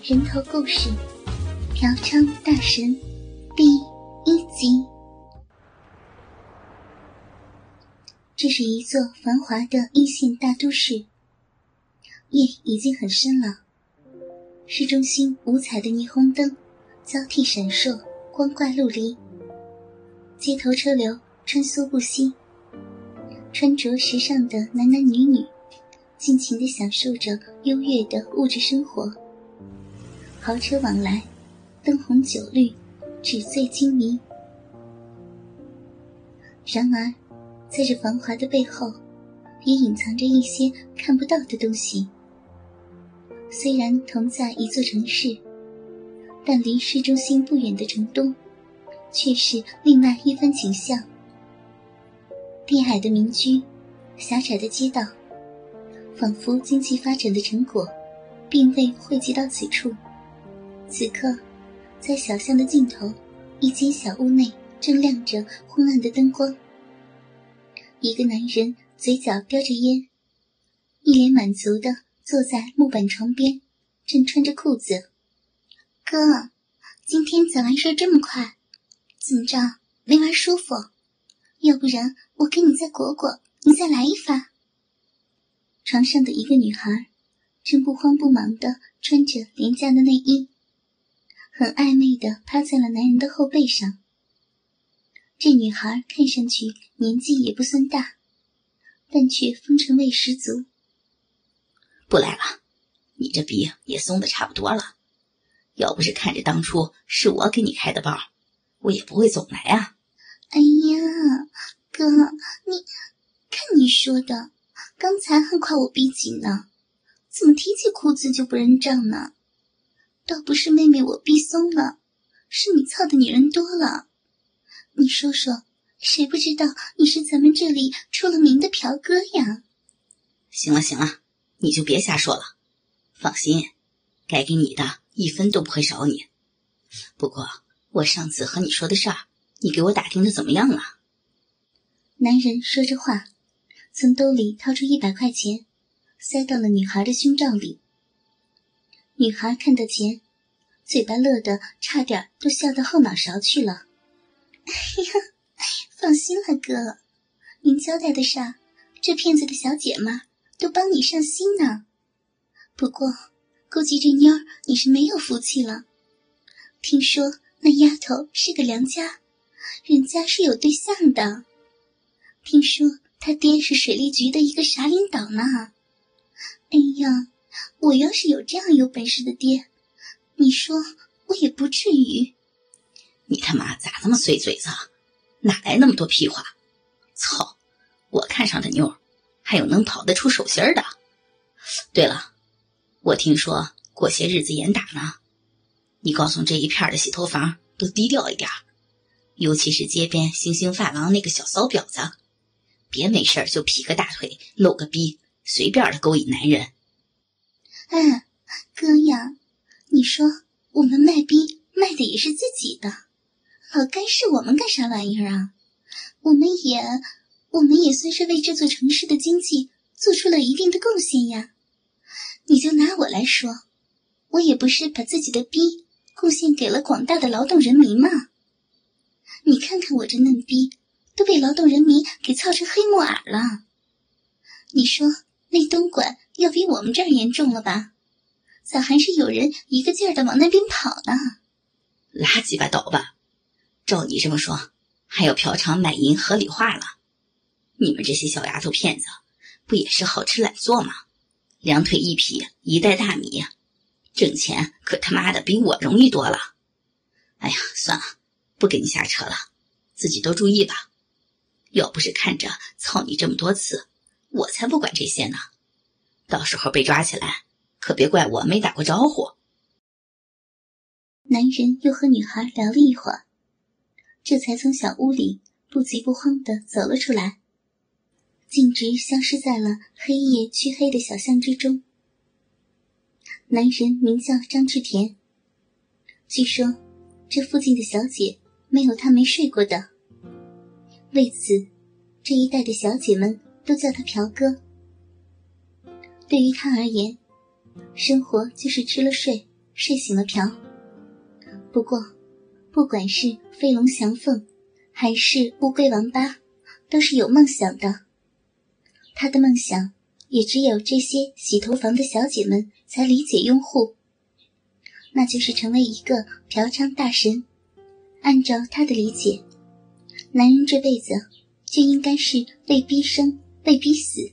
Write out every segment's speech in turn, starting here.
人头故事，嫖娼大神第一集。这是一座繁华的一线大都市，夜已经很深了。市中心五彩的霓虹灯交替闪烁，光怪陆离。街头车流穿梭不息，穿着时尚的男男女女尽情的享受着优越的物质生活。豪车往来，灯红酒绿，纸醉金迷。然而，在这繁华的背后，也隐藏着一些看不到的东西。虽然同在一座城市，但离市中心不远的城东，却是另外一番景象。低矮的民居，狭窄的街道，仿佛经济发展的成果，并未汇集到此处。此刻，在小巷的尽头，一间小屋内正亮着昏暗的灯光。一个男人嘴角叼着烟，一脸满足的坐在木板床边，正穿着裤子。哥，今天早完事这么快，怎么着没玩舒服？要不然我给你再裹裹，你再来一发。床上的一个女孩，正不慌不忙的穿着廉价的内衣。很暧昧的趴在了男人的后背上。这女孩看上去年纪也不算大，但却风尘味十足。不来了，你这逼也松的差不多了。要不是看着当初是我给你开的包，我也不会总来啊。哎呀，哥，你看你说的，刚才还夸我逼紧呢，怎么提起裤子就不认账呢？倒不是妹妹我逼松了，是你操的女人多了。你说说，谁不知道你是咱们这里出了名的嫖哥呀？行了行了，你就别瞎说了。放心，该给你的一分都不会少你。不过我上次和你说的事儿，你给我打听的怎么样了？男人说着话，从兜里掏出一百块钱，塞到了女孩的胸罩里。女孩看到钱，嘴巴乐得差点都笑到后脑勺去了。哎呀，放心了，哥，您交代的事，这骗子的小姐们都帮你上心呢。不过，估计这妞儿你是没有福气了。听说那丫头是个良家，人家是有对象的。听说他爹是水利局的一个啥领导呢。哎呀！我要是有这样有本事的爹，你说我也不至于。你他妈咋那么碎嘴子？哪来那么多屁话？操！我看上的妞，还有能跑得出手心的。对了，我听说过些日子严打呢，你告诉这一片的洗头房都低调一点，尤其是街边星星发廊那个小骚婊子，别没事就劈个大腿露个逼，随便的勾引男人。哎，哥呀，你说我们卖逼卖的也是自己的，老该是我们干啥玩意儿啊？我们也，我们也算是为这座城市的经济做出了一定的贡献呀。你就拿我来说，我也不是把自己的逼贡献给了广大的劳动人民吗？你看看我这嫩逼，都被劳动人民给操成黑木耳了。你说那东莞？要比我们这儿严重了吧？咋还是有人一个劲儿的往那边跑呢？拉鸡巴倒吧！照你这么说，还要嫖娼卖淫合理化了？你们这些小丫头片子，不也是好吃懒做吗？两腿一劈一袋大米，挣钱可他妈的比我容易多了。哎呀，算了，不跟你瞎扯了，自己多注意吧。要不是看着操你这么多次，我才不管这些呢。到时候被抓起来，可别怪我没打过招呼。男人又和女孩聊了一会儿，这才从小屋里不急不慌的走了出来，径直消失在了黑夜黢黑的小巷之中。男人名叫张志田，据说这附近的小姐没有他没睡过的，为此这一带的小姐们都叫他朴哥。对于他而言，生活就是吃了睡，睡醒了嫖。不过，不管是飞龙翔凤，还是乌龟王八，都是有梦想的。他的梦想也只有这些洗头房的小姐们才理解拥护，那就是成为一个嫖娼大神。按照他的理解，男人这辈子就应该是被逼生、被逼死、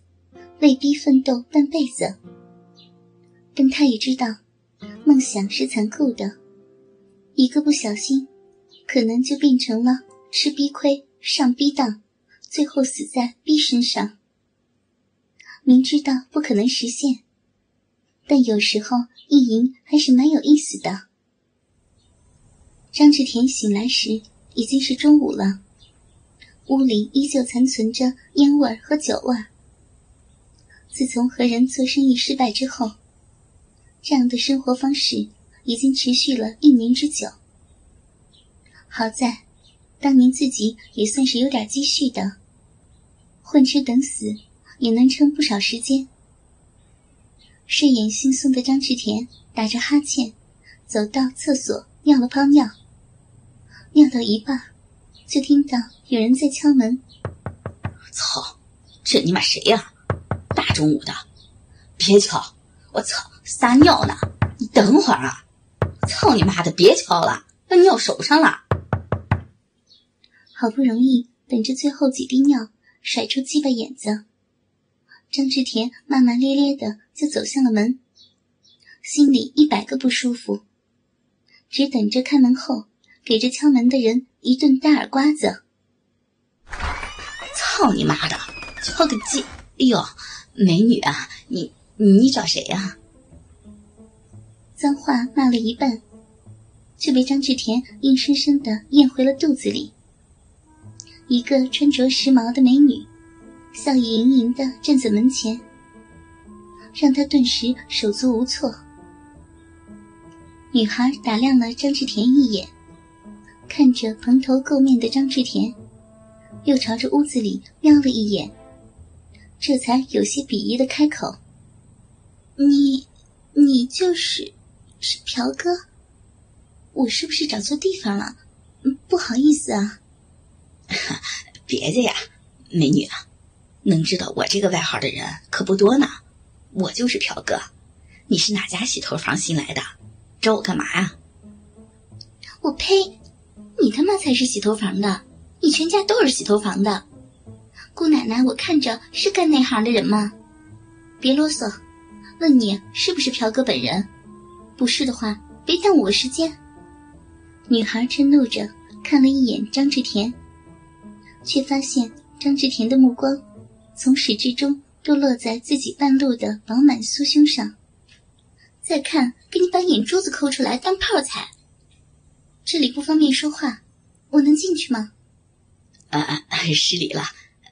为逼奋斗半辈子。但他也知道，梦想是残酷的，一个不小心，可能就变成了吃逼亏、上逼当，最后死在逼身上。明知道不可能实现，但有时候意淫还是蛮有意思的。张志田醒来时已经是中午了，屋里依旧残存着烟味和酒味。自从和人做生意失败之后，这样的生活方式已经持续了一年之久。好在，当年自己也算是有点积蓄的，混吃等死也能撑不少时间。睡眼惺忪的张志田打着哈欠，走到厕所尿了泡尿。尿到一半，就听到有人在敲门。操！这你妈谁呀？中午的，别敲！我操，撒尿呢！你等会儿啊！操你妈的，别敲了，把尿手上了。好不容易等着最后几滴尿甩出鸡巴眼子，张志田骂骂咧咧的就走向了门，心里一百个不舒服，只等着开门后。给这敲门的人一顿大耳刮子！操你妈的，敲个鸡！哎呦，美女啊，你你找谁呀？脏话骂了一半，却被张志田硬生生的咽回了肚子里。一个穿着时髦的美女，笑意盈盈的站在门前，让他顿时手足无措。女孩打量了张志田一眼。看着蓬头垢面的张志田，又朝着屋子里瞄了一眼，这才有些鄙夷的开口：“你，你就是是朴哥？我是不是找错地方了？不好意思啊。”“别介呀，美女啊，能知道我这个外号的人可不多呢。我就是朴哥，你是哪家洗头房新来的？找我干嘛呀？”“我呸！”你他妈才是洗头房的，你全家都是洗头房的。姑奶奶，我看着是干那行的人吗？别啰嗦，问你是不是朴哥本人？不是的话，别耽误我时间。女孩嗔怒着看了一眼张志田，却发现张志田的目光从始至终都落在自己半露的饱满酥胸上。再看，给你把眼珠子抠出来当泡菜。这里不方便说话，我能进去吗？啊啊，失礼了，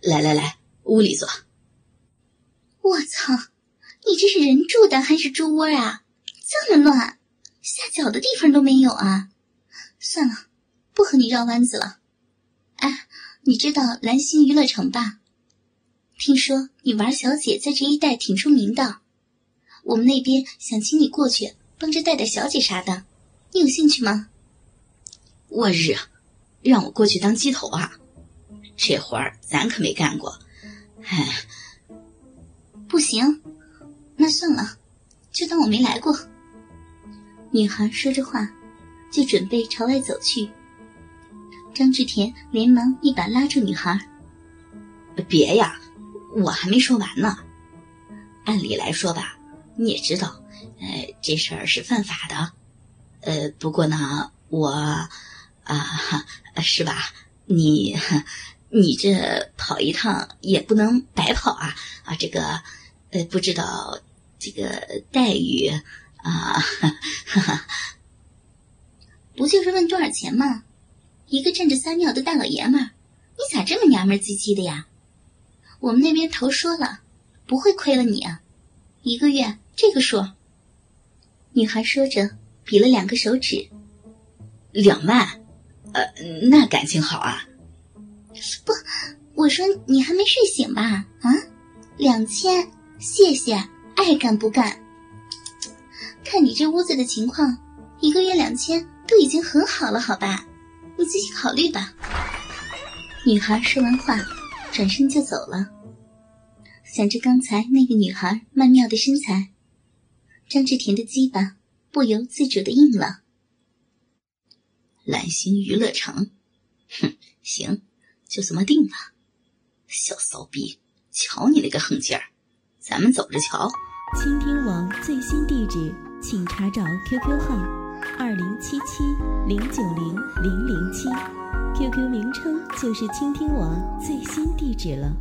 来来来，屋里坐。我操，你这是人住的还是猪窝啊？这么乱，下脚的地方都没有啊！算了，不和你绕弯子了。哎，你知道蓝星娱乐城吧？听说你玩小姐在这一带挺出名的，我们那边想请你过去帮着带带小姐啥的，你有兴趣吗？我日，让我过去当鸡头啊！这活儿咱可没干过。唉，不行，那算了，就当我没来过。女孩说着话，就准备朝外走去。张志田连忙一把拉住女孩：“别呀，我还没说完呢。按理来说吧，你也知道，呃，这事儿是犯法的。呃，不过呢，我……”啊，是吧？你，你这跑一趟也不能白跑啊！啊，这个，呃，不知道这个待遇啊，哈哈。不就是问多少钱吗？一个站着撒尿的大老爷们儿，你咋这么娘们唧唧的呀？我们那边头说了，不会亏了你啊，一个月这个数。女孩说着，比了两个手指，两万。呃，那感情好啊！不，我说你还没睡醒吧？啊，两千，谢谢，爱干不干。看你这屋子的情况，一个月两千都已经很好了，好吧？你自己考虑吧。女孩说完话，转身就走了。想着刚才那个女孩曼妙的身材，张志田的鸡巴不由自主的硬了。蓝星娱乐城，哼，行，就这么定了。小骚逼，瞧你那个横劲儿，咱们走着瞧。倾听王最新地址，请查找 QQ 号二零七七零九零零零七，QQ 名称就是倾听王最新地址了。